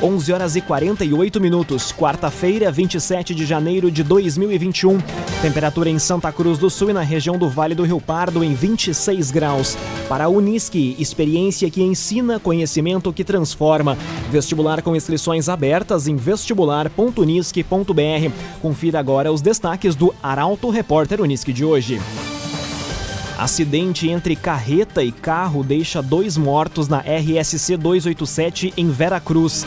11 horas e 48 minutos, quarta-feira, 27 de janeiro de 2021. Temperatura em Santa Cruz do Sul e na região do Vale do Rio Pardo em 26 graus. Para a Unisque, experiência que ensina, conhecimento que transforma. Vestibular com inscrições abertas em vestibular.unisque.br. Confira agora os destaques do Arauto Repórter Unisque de hoje. Acidente entre carreta e carro deixa dois mortos na RSC 287 em Vera Cruz.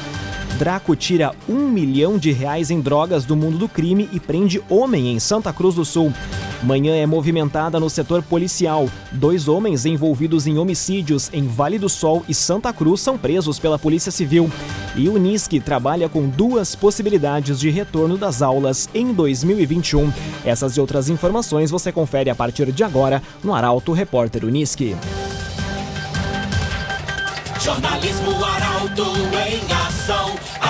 Draco tira um milhão de reais em drogas do mundo do crime e prende homem em Santa Cruz do Sul. Manhã é movimentada no setor policial. Dois homens envolvidos em homicídios em Vale do Sol e Santa Cruz são presos pela Polícia Civil. E o Unisque trabalha com duas possibilidades de retorno das aulas em 2021. Essas e outras informações você confere a partir de agora no Arauto Repórter Unisque. Jornalismo Arauto em ação.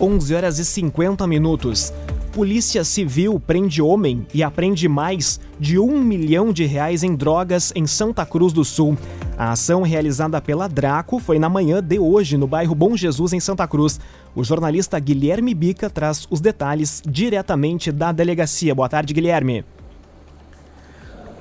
11 horas e 50 minutos. Polícia Civil prende homem e apreende mais de um milhão de reais em drogas em Santa Cruz do Sul. A ação realizada pela Draco foi na manhã de hoje no bairro Bom Jesus, em Santa Cruz. O jornalista Guilherme Bica traz os detalhes diretamente da delegacia. Boa tarde, Guilherme.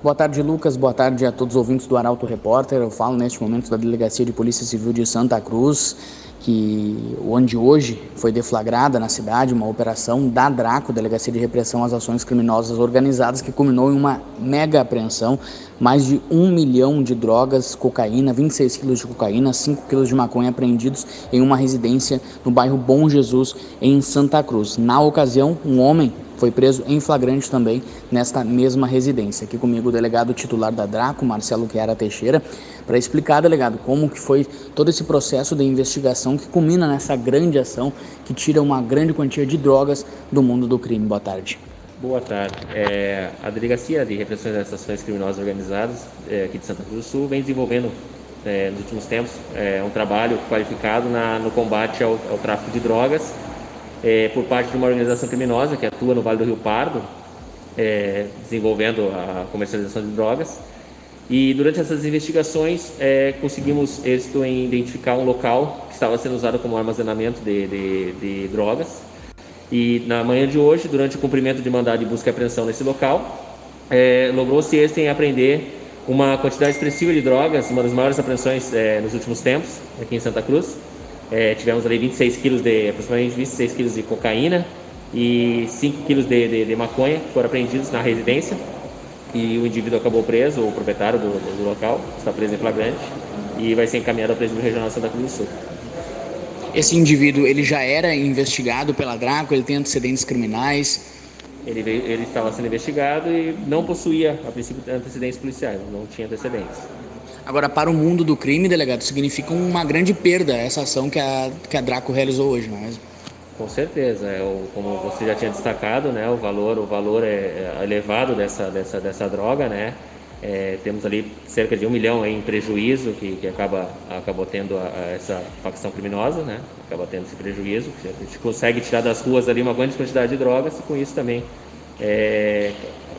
Boa tarde, Lucas. Boa tarde a todos os ouvintes do Arauto Repórter. Eu falo neste momento da Delegacia de Polícia Civil de Santa Cruz que onde hoje foi deflagrada na cidade uma operação da Draco, Delegacia de Repressão às Ações Criminosas Organizadas, que culminou em uma mega apreensão, mais de um milhão de drogas, cocaína, 26 quilos de cocaína, 5 quilos de maconha apreendidos em uma residência no bairro Bom Jesus, em Santa Cruz. Na ocasião, um homem foi preso em flagrante também nesta mesma residência. Aqui comigo o delegado titular da Draco, Marcelo Chiara Teixeira, para explicar, delegado, como que foi todo esse processo de investigação que culmina nessa grande ação que tira uma grande quantia de drogas do mundo do crime. Boa tarde. Boa tarde. É, a Delegacia de Repressão das Ações Criminosas Organizadas é, aqui de Santa Cruz do Sul vem desenvolvendo é, nos últimos tempos é, um trabalho qualificado na, no combate ao, ao tráfico de drogas é, por parte de uma organização criminosa que atua no Vale do Rio Pardo, é, desenvolvendo a comercialização de drogas. E durante essas investigações é, conseguimos êxito em identificar um local que estava sendo usado como armazenamento de, de, de drogas. E na manhã de hoje, durante o cumprimento de mandado de busca e apreensão nesse local, é, logrou-se êxito em apreender uma quantidade expressiva de drogas, uma das maiores apreensões é, nos últimos tempos aqui em Santa Cruz. É, tivemos ali 26 quilos de, aproximadamente 26 quilos de cocaína e 5 quilos de, de, de, maconha que foram apreendidos na residência. E o indivíduo acabou preso, o proprietário do, do, do local, está preso em flagrante e vai ser encaminhado ao presídio regional Santa Cruz do Sul. Esse indivíduo, ele já era investigado pela Draco, ele tem antecedentes criminais? Ele, veio, ele estava sendo investigado e não possuía, a princípio, antecedentes policiais, não tinha antecedentes. Agora, para o mundo do crime, delegado, significa uma grande perda essa ação que a, que a Draco realizou hoje, não é mesmo? Com certeza, é, o, como você já tinha destacado, né, o valor, o valor é, é elevado dessa, dessa, dessa droga, né? É, temos ali cerca de um milhão em prejuízo que, que acaba acabou tendo a, a essa facção criminosa, né? Acaba tendo esse prejuízo. A gente consegue tirar das ruas ali uma grande quantidade de drogas e com isso também é,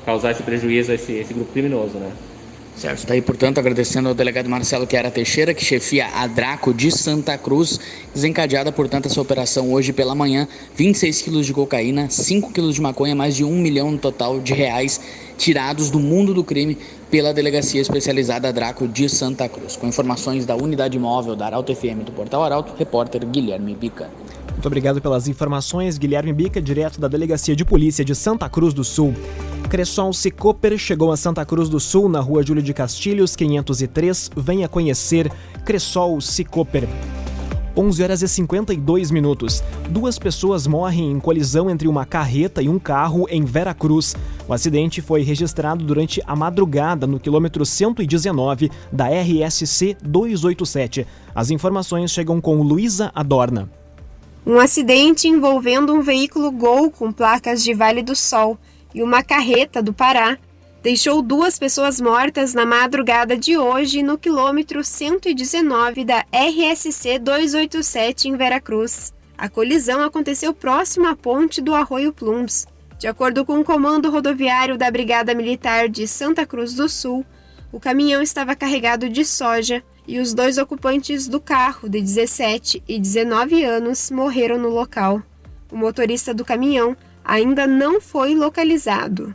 causar esse prejuízo a esse, esse grupo criminoso, né? Certo, está aí, portanto, agradecendo ao delegado Marcelo Chiara Teixeira, que chefia a Draco de Santa Cruz, desencadeada, portanto, essa operação hoje pela manhã, 26 quilos de cocaína, 5 quilos de maconha, mais de um milhão no total de reais tirados do mundo do crime pela Delegacia Especializada Draco de Santa Cruz. Com informações da Unidade Móvel da Arauto FM do Portal Arauto, repórter Guilherme Bica. Muito obrigado pelas informações, Guilherme Bica, direto da Delegacia de Polícia de Santa Cruz do Sul. Cressol Cicoper chegou a Santa Cruz do Sul, na rua Júlio de Castilhos, 503. Venha conhecer Cressol Cicoper. 11 horas e 52 minutos. Duas pessoas morrem em colisão entre uma carreta e um carro em Vera Cruz. O acidente foi registrado durante a madrugada no quilômetro 119 da RSC 287. As informações chegam com Luísa Adorna. Um acidente envolvendo um veículo Gol com placas de Vale do Sol e uma carreta do Pará deixou duas pessoas mortas na madrugada de hoje no quilômetro 119 da RSC 287 em Veracruz. A colisão aconteceu próximo à ponte do Arroio Plumbs. De acordo com o comando rodoviário da Brigada Militar de Santa Cruz do Sul, o caminhão estava carregado de soja e os dois ocupantes do carro, de 17 e 19 anos, morreram no local. O motorista do caminhão ainda não foi localizado.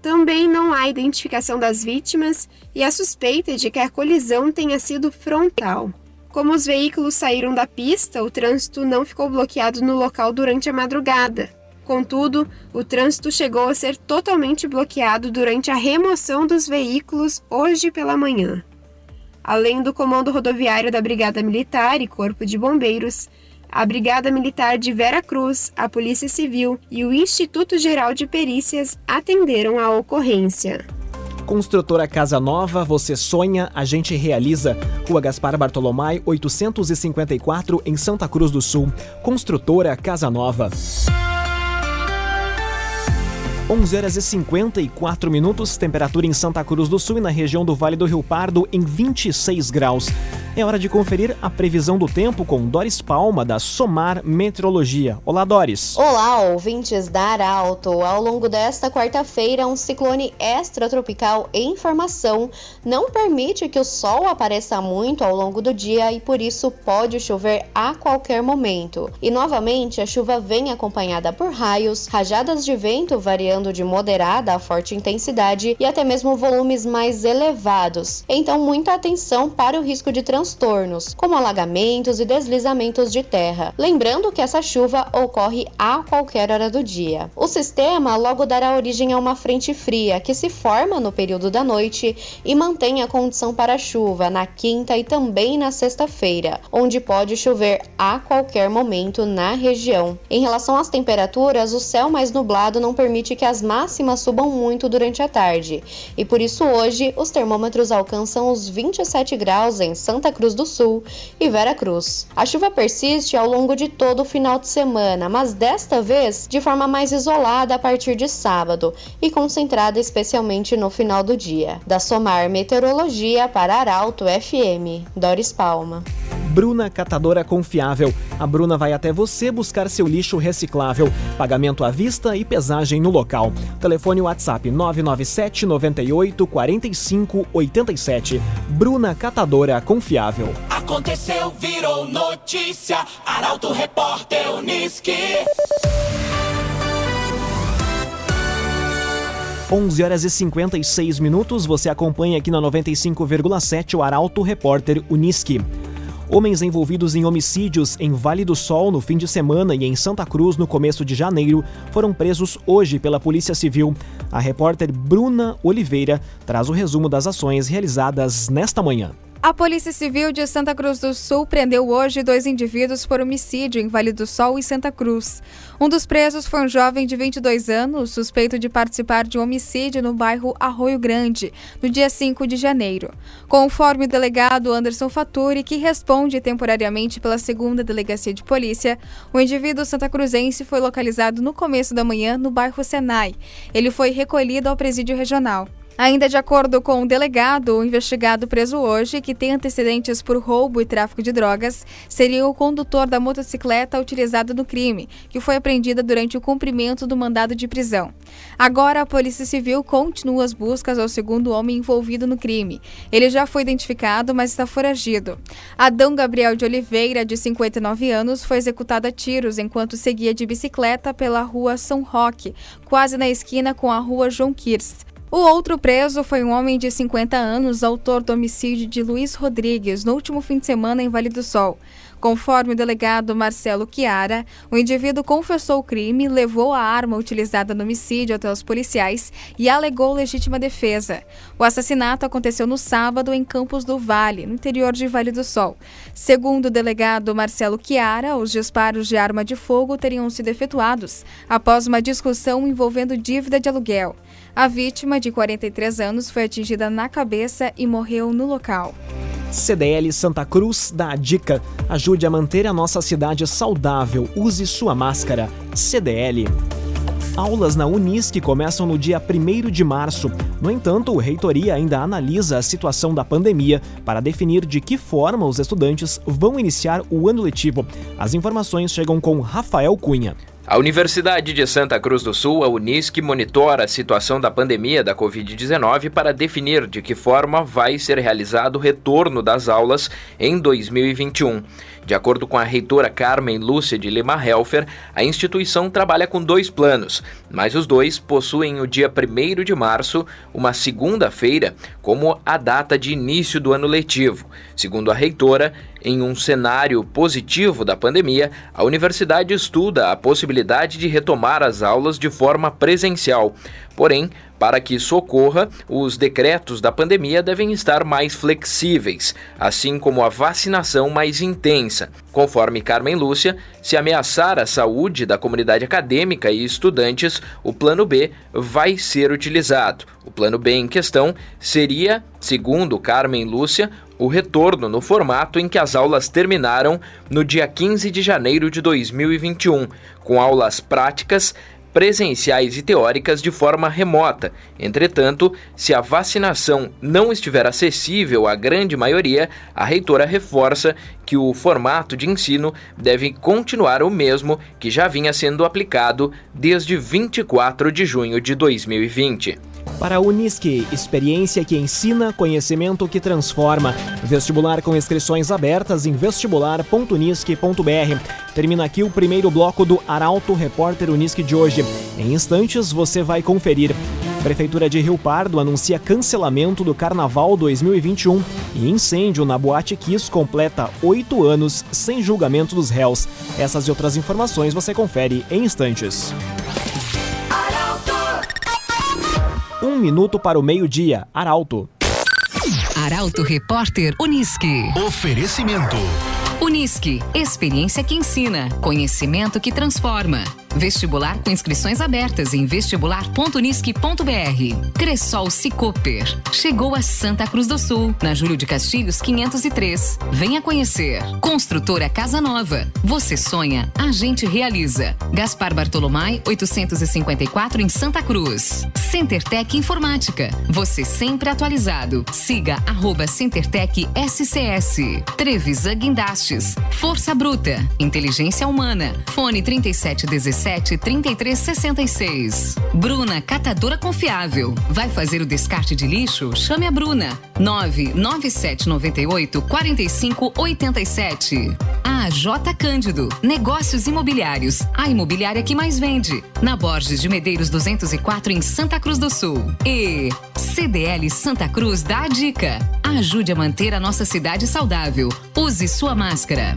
Também não há identificação das vítimas e a suspeita de que a colisão tenha sido frontal. Como os veículos saíram da pista, o trânsito não ficou bloqueado no local durante a madrugada. Contudo, o trânsito chegou a ser totalmente bloqueado durante a remoção dos veículos hoje pela manhã. Além do Comando Rodoviário da Brigada Militar e Corpo de Bombeiros, a Brigada Militar de Vera Cruz, a Polícia Civil e o Instituto Geral de Perícias atenderam a ocorrência. Construtora Casa Nova, você sonha, a gente realiza. Rua Gaspar Bartolomai, 854, em Santa Cruz do Sul. Construtora Casa Nova. 11 horas e 54 minutos, temperatura em Santa Cruz do Sul e na região do Vale do Rio Pardo em 26 graus. É hora de conferir a previsão do tempo com Doris Palma, da Somar Meteorologia. Olá, Doris. Olá, ouvintes da Arauto. Ao longo desta quarta-feira, um ciclone extratropical em formação não permite que o sol apareça muito ao longo do dia e por isso pode chover a qualquer momento. E novamente, a chuva vem acompanhada por raios, rajadas de vento variando de moderada a forte intensidade e até mesmo volumes mais elevados. Então, muita atenção para o risco de transtorno transtornos, como alagamentos e deslizamentos de terra. Lembrando que essa chuva ocorre a qualquer hora do dia. O sistema logo dará origem a uma frente fria que se forma no período da noite e mantém a condição para chuva na quinta e também na sexta-feira, onde pode chover a qualquer momento na região. Em relação às temperaturas, o céu mais nublado não permite que as máximas subam muito durante a tarde, e por isso hoje os termômetros alcançam os 27 graus em Santa Cruz do Sul e Vera Cruz. A chuva persiste ao longo de todo o final de semana, mas desta vez de forma mais isolada a partir de sábado e concentrada especialmente no final do dia. Da Somar Meteorologia para Arauto FM, Doris Palma. Bruna Catadora Confiável. A Bruna vai até você buscar seu lixo reciclável. Pagamento à vista e pesagem no local. Telefone WhatsApp 997 98 45 87. Bruna Catadora Confiável. Aconteceu, virou notícia. Arauto Repórter Uniski. 11 horas e 56 minutos. Você acompanha aqui na 95,7 o Arauto Repórter Uniski. Homens envolvidos em homicídios em Vale do Sol no fim de semana e em Santa Cruz no começo de janeiro foram presos hoje pela Polícia Civil. A repórter Bruna Oliveira traz o resumo das ações realizadas nesta manhã. A Polícia Civil de Santa Cruz do Sul prendeu hoje dois indivíduos por homicídio em Vale do Sol e Santa Cruz. Um dos presos foi um jovem de 22 anos, suspeito de participar de um homicídio no bairro Arroio Grande, no dia 5 de janeiro. Conforme o delegado Anderson Faturi, que responde temporariamente pela segunda delegacia de polícia, o indivíduo santacruzense foi localizado no começo da manhã no bairro Senai. Ele foi recolhido ao presídio regional. Ainda de acordo com o delegado, o investigado preso hoje, que tem antecedentes por roubo e tráfico de drogas, seria o condutor da motocicleta utilizada no crime, que foi apreendida durante o cumprimento do mandado de prisão. Agora, a Polícia Civil continua as buscas ao segundo homem envolvido no crime. Ele já foi identificado, mas está foragido. Adão Gabriel de Oliveira, de 59 anos, foi executado a tiros enquanto seguia de bicicleta pela rua São Roque, quase na esquina com a rua João Kirst. O outro preso foi um homem de 50 anos, autor do homicídio de Luiz Rodrigues no último fim de semana em Vale do Sol. Conforme o delegado Marcelo Chiara, o indivíduo confessou o crime, levou a arma utilizada no homicídio até os policiais e alegou legítima defesa. O assassinato aconteceu no sábado em Campos do Vale, no interior de Vale do Sol. Segundo o delegado Marcelo Chiara, os disparos de arma de fogo teriam sido efetuados após uma discussão envolvendo dívida de aluguel. A vítima, de 43 anos, foi atingida na cabeça e morreu no local. CDL Santa Cruz dá a dica: ajude a manter a nossa cidade saudável, use sua máscara. CDL. Aulas na Unisc começam no dia 1 de março. No entanto, a reitoria ainda analisa a situação da pandemia para definir de que forma os estudantes vão iniciar o ano letivo. As informações chegam com Rafael Cunha. A Universidade de Santa Cruz do Sul, a Unisc, monitora a situação da pandemia da Covid-19 para definir de que forma vai ser realizado o retorno das aulas em 2021. De acordo com a reitora Carmen Lúcia de Lima Helfer, a instituição trabalha com dois planos, mas os dois possuem o dia 1 de março, uma segunda-feira, como a data de início do ano letivo. Segundo a reitora, em um cenário positivo da pandemia, a universidade estuda a possibilidade de retomar as aulas de forma presencial. Porém, para que isso ocorra, os decretos da pandemia devem estar mais flexíveis, assim como a vacinação mais intensa. Conforme Carmen Lúcia, se ameaçar a saúde da comunidade acadêmica e estudantes, o Plano B vai ser utilizado. O Plano B em questão seria, segundo Carmen Lúcia, o retorno no formato em que as aulas terminaram no dia 15 de janeiro de 2021, com aulas práticas presenciais e teóricas de forma remota. Entretanto, se a vacinação não estiver acessível à grande maioria, a reitora reforça que o formato de ensino deve continuar o mesmo que já vinha sendo aplicado desde 24 de junho de 2020. Para a Unisque, experiência que ensina, conhecimento que transforma. Vestibular com inscrições abertas em vestibular.unisque.br. Termina aqui o primeiro bloco do Arauto Repórter Unisque de hoje. Em instantes você vai conferir. Prefeitura de Rio Pardo anuncia cancelamento do Carnaval 2021 e incêndio na Boate Kiss completa oito anos sem julgamento dos réus. Essas e outras informações você confere em instantes. Minuto para o meio-dia. Arauto. Arauto Repórter Unisque. Oferecimento. Unisque, experiência que ensina, conhecimento que transforma. Vestibular com inscrições abertas em vestibular.unisque.br. Cressol Cicoper. Chegou a Santa Cruz do Sul, na Júlio de Castilhos 503. Venha conhecer. Construtora Casa Nova. Você sonha, a gente realiza. Gaspar Bartolomai 854 em Santa Cruz. CenterTech Informática. Você sempre atualizado. Siga arroba CenterTech SCS. Trevisan Guindastes. Força Bruta. Inteligência Humana. Fone 3717 37 33 66. Bruna Catadora Confiável. Vai fazer o descarte de lixo? Chame a Bruna. 997 98 45 87. A J Cândido. Negócios imobiliários. A imobiliária que mais vende. Na Borges de Medeiros 204 em Santa Cruz do Sul. E CDL Santa Cruz dá a dica. Ajude a manter a nossa cidade saudável. Use sua máscara.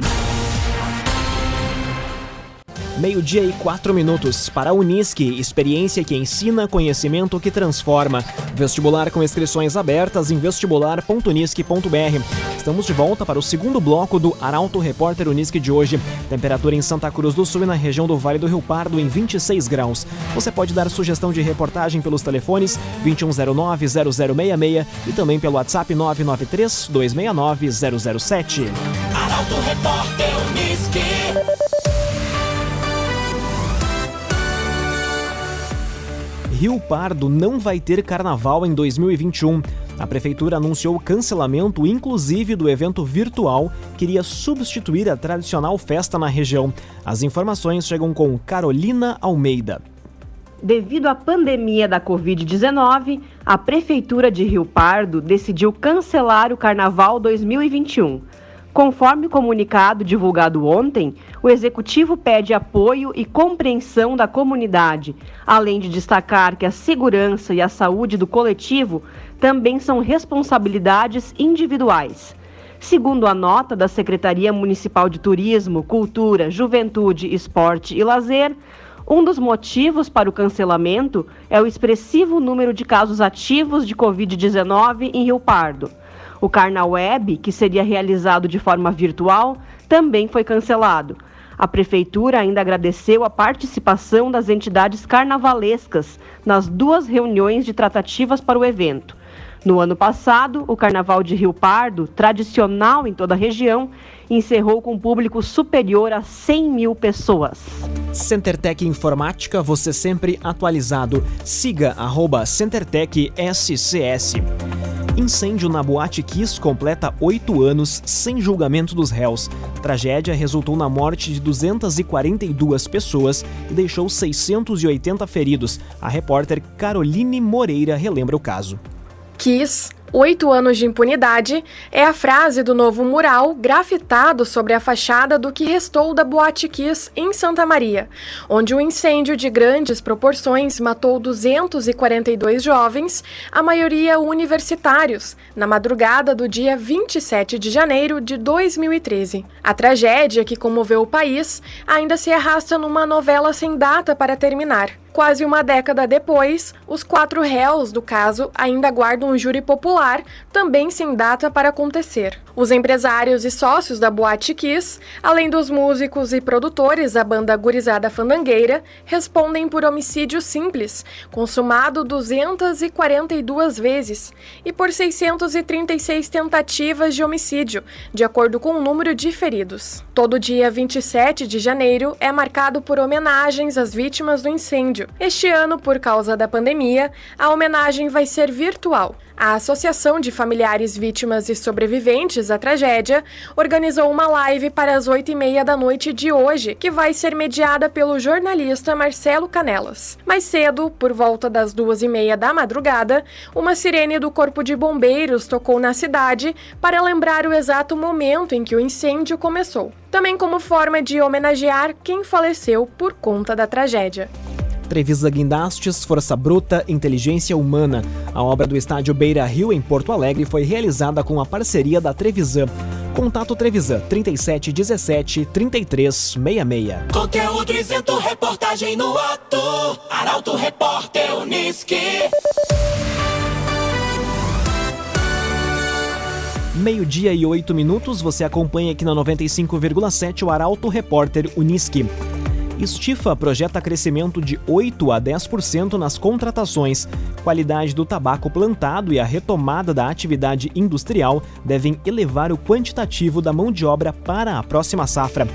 Meio-dia e quatro minutos. Para a Unisque, experiência que ensina, conhecimento que transforma. Vestibular com inscrições abertas em vestibular.unisque.br. Estamos de volta para o segundo bloco do Arauto Repórter Unisque de hoje. Temperatura em Santa Cruz do Sul e na região do Vale do Rio Pardo em 26 graus. Você pode dar sugestão de reportagem pelos telefones 2109-0066 e também pelo WhatsApp 993-269-007. Arauto Repórter Unisque. Rio Pardo não vai ter carnaval em 2021. A prefeitura anunciou o cancelamento, inclusive, do evento virtual que iria substituir a tradicional festa na região. As informações chegam com Carolina Almeida. Devido à pandemia da Covid-19, a Prefeitura de Rio Pardo decidiu cancelar o Carnaval 2021. Conforme comunicado divulgado ontem, o executivo pede apoio e compreensão da comunidade, além de destacar que a segurança e a saúde do coletivo também são responsabilidades individuais. Segundo a nota da Secretaria Municipal de Turismo, Cultura, Juventude, Esporte e Lazer, um dos motivos para o cancelamento é o expressivo número de casos ativos de Covid-19 em Rio Pardo. O Carnaweb, que seria realizado de forma virtual, também foi cancelado. A prefeitura ainda agradeceu a participação das entidades carnavalescas nas duas reuniões de tratativas para o evento. No ano passado, o Carnaval de Rio Pardo, tradicional em toda a região, encerrou com público superior a 100 mil pessoas. CenterTech Informática, você sempre atualizado. Siga CenterTech SCS. Incêndio na Boate Kiss completa oito anos sem julgamento dos réus. Tragédia resultou na morte de 242 pessoas e deixou 680 feridos. A repórter Caroline Moreira relembra o caso. Kiss Oito anos de impunidade é a frase do novo mural grafitado sobre a fachada do que restou da Boate Kiss em Santa Maria, onde um incêndio de grandes proporções matou 242 jovens, a maioria universitários, na madrugada do dia 27 de janeiro de 2013. A tragédia que comoveu o país ainda se arrasta numa novela sem data para terminar. Quase uma década depois, os quatro réus do caso ainda guardam um júri popular, também sem data para acontecer. Os empresários e sócios da Boate Kiss, além dos músicos e produtores da banda Gurizada Fandangueira, respondem por homicídio simples, consumado 242 vezes, e por 636 tentativas de homicídio, de acordo com o número de feridos. Todo dia 27 de janeiro é marcado por homenagens às vítimas do incêndio este ano, por causa da pandemia, a homenagem vai ser virtual. A Associação de Familiares Vítimas e Sobreviventes à Tragédia organizou uma live para as oito e meia da noite de hoje, que vai ser mediada pelo jornalista Marcelo Canelas. Mais cedo, por volta das duas e meia da madrugada, uma sirene do Corpo de Bombeiros tocou na cidade para lembrar o exato momento em que o incêndio começou. Também como forma de homenagear quem faleceu por conta da tragédia. Trevisa Guindastes, Força Bruta, Inteligência Humana. A obra do estádio Beira Rio, em Porto Alegre, foi realizada com a parceria da Trevisan. Contato Trevisan 3717 3366. Conteúdo isento, reportagem no ato. Arauto Repórter Uniski. Meio-dia e oito minutos, você acompanha aqui na 95,7 o Arauto Repórter Uniski. Estifa projeta crescimento de 8 a 10% nas contratações. Qualidade do tabaco plantado e a retomada da atividade industrial devem elevar o quantitativo da mão de obra para a próxima safra.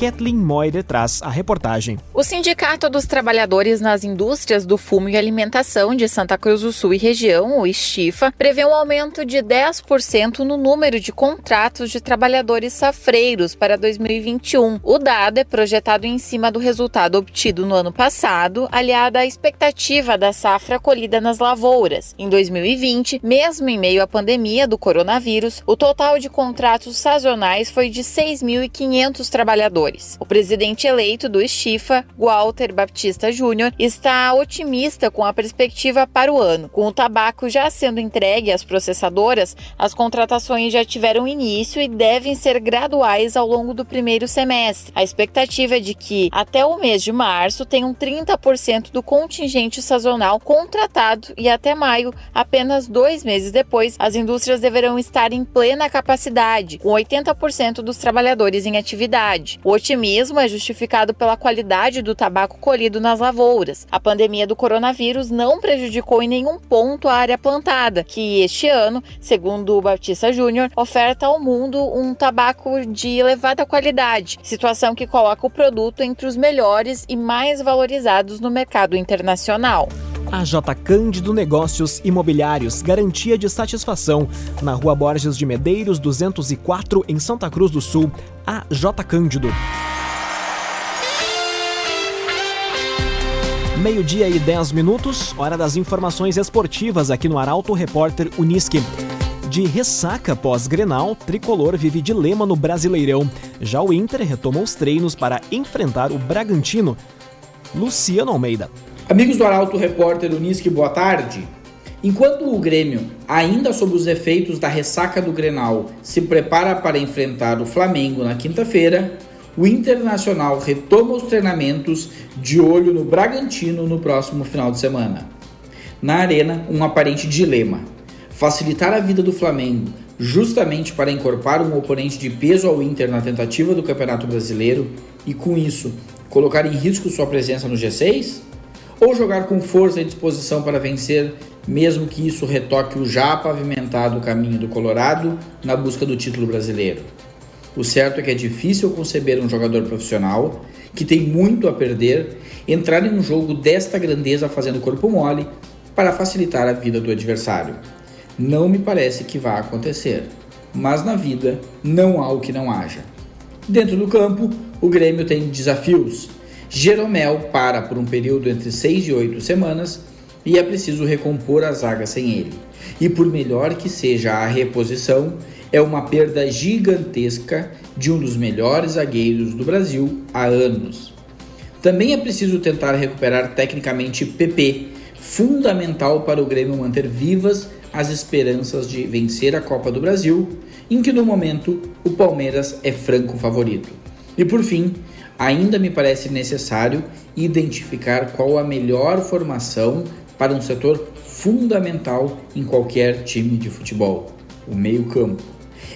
Kathleen Moire traz a reportagem. O Sindicato dos Trabalhadores nas Indústrias do Fumo e Alimentação de Santa Cruz do Sul e região, o Estifa, prevê um aumento de 10% no número de contratos de trabalhadores safreiros para 2021. O dado é projetado em cima do resultado obtido no ano passado, aliado à expectativa da safra colhida nas lavouras. Em 2020, mesmo em meio à pandemia do coronavírus, o total de contratos sazonais foi de 6.500 trabalhadores O presidente eleito do Estifa, Walter Baptista Júnior, está otimista com a perspectiva para o ano. Com o tabaco já sendo entregue às processadoras, as contratações já tiveram início e devem ser graduais ao longo do primeiro semestre. A expectativa é de que, até o mês de março, tenham 30% do contingente sazonal contratado e até maio, apenas dois meses depois, as indústrias deverão estar em plena capacidade, com 80% dos trabalhadores em atividade. O otimismo é justificado pela qualidade do tabaco colhido nas lavouras. A pandemia do coronavírus não prejudicou em nenhum ponto a área plantada, que este ano, segundo o Batista Júnior, oferta ao mundo um tabaco de elevada qualidade, situação que coloca o produto entre os melhores e mais valorizados no mercado internacional. A J Cândido Negócios Imobiliários, garantia de satisfação. Na Rua Borges de Medeiros, 204, em Santa Cruz do Sul. A J Cândido. Meio-dia e 10 minutos, hora das informações esportivas aqui no Arauto Repórter Uniski. De ressaca pós-grenal, Tricolor vive dilema no Brasileirão. Já o Inter retoma os treinos para enfrentar o Bragantino. Luciano Almeida. Amigos do Arauto Repórter Unisque, boa tarde. Enquanto o Grêmio, ainda sob os efeitos da ressaca do Grenal, se prepara para enfrentar o Flamengo na quinta-feira, o Internacional retoma os treinamentos de olho no Bragantino no próximo final de semana. Na arena, um aparente dilema: facilitar a vida do Flamengo justamente para encorpar um oponente de peso ao Inter na tentativa do Campeonato Brasileiro e, com isso, colocar em risco sua presença no G6? Ou jogar com força e disposição para vencer, mesmo que isso retoque o já pavimentado caminho do Colorado na busca do título brasileiro. O certo é que é difícil conceber um jogador profissional que tem muito a perder entrar em um jogo desta grandeza fazendo corpo mole para facilitar a vida do adversário. Não me parece que vá acontecer, mas na vida não há o que não haja. Dentro do campo, o Grêmio tem desafios. Jeromel para por um período entre 6 e 8 semanas e é preciso recompor a zaga sem ele. E por melhor que seja a reposição, é uma perda gigantesca de um dos melhores zagueiros do Brasil há anos. Também é preciso tentar recuperar tecnicamente PP, fundamental para o Grêmio manter vivas as esperanças de vencer a Copa do Brasil, em que no momento o Palmeiras é franco favorito. E por fim, ainda me parece necessário identificar qual a melhor formação para um setor fundamental em qualquer time de futebol: o meio-campo.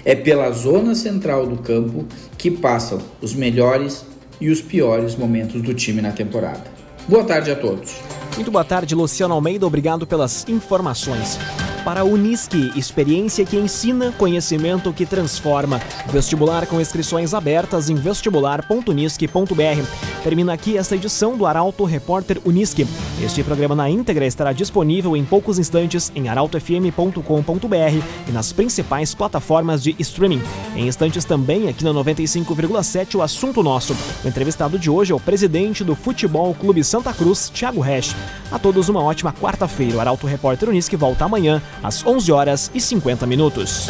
É pela zona central do campo que passam os melhores e os piores momentos do time na temporada. Boa tarde a todos. Muito boa tarde, Luciano Almeida. Obrigado pelas informações para a Unisque, experiência que ensina, conhecimento que transforma. Vestibular com inscrições abertas em vestibular.unisque.br. Termina aqui esta edição do Arauto Repórter Unisque. Este programa na íntegra estará disponível em poucos instantes em arautofm.com.br e nas principais plataformas de streaming. Em instantes também aqui na 95,7 o assunto nosso. O entrevistado de hoje é o presidente do Futebol Clube Santa Cruz, Thiago Resch. A todos uma ótima quarta-feira. O Arauto Repórter Unisque volta amanhã às 11 horas e 50 minutos.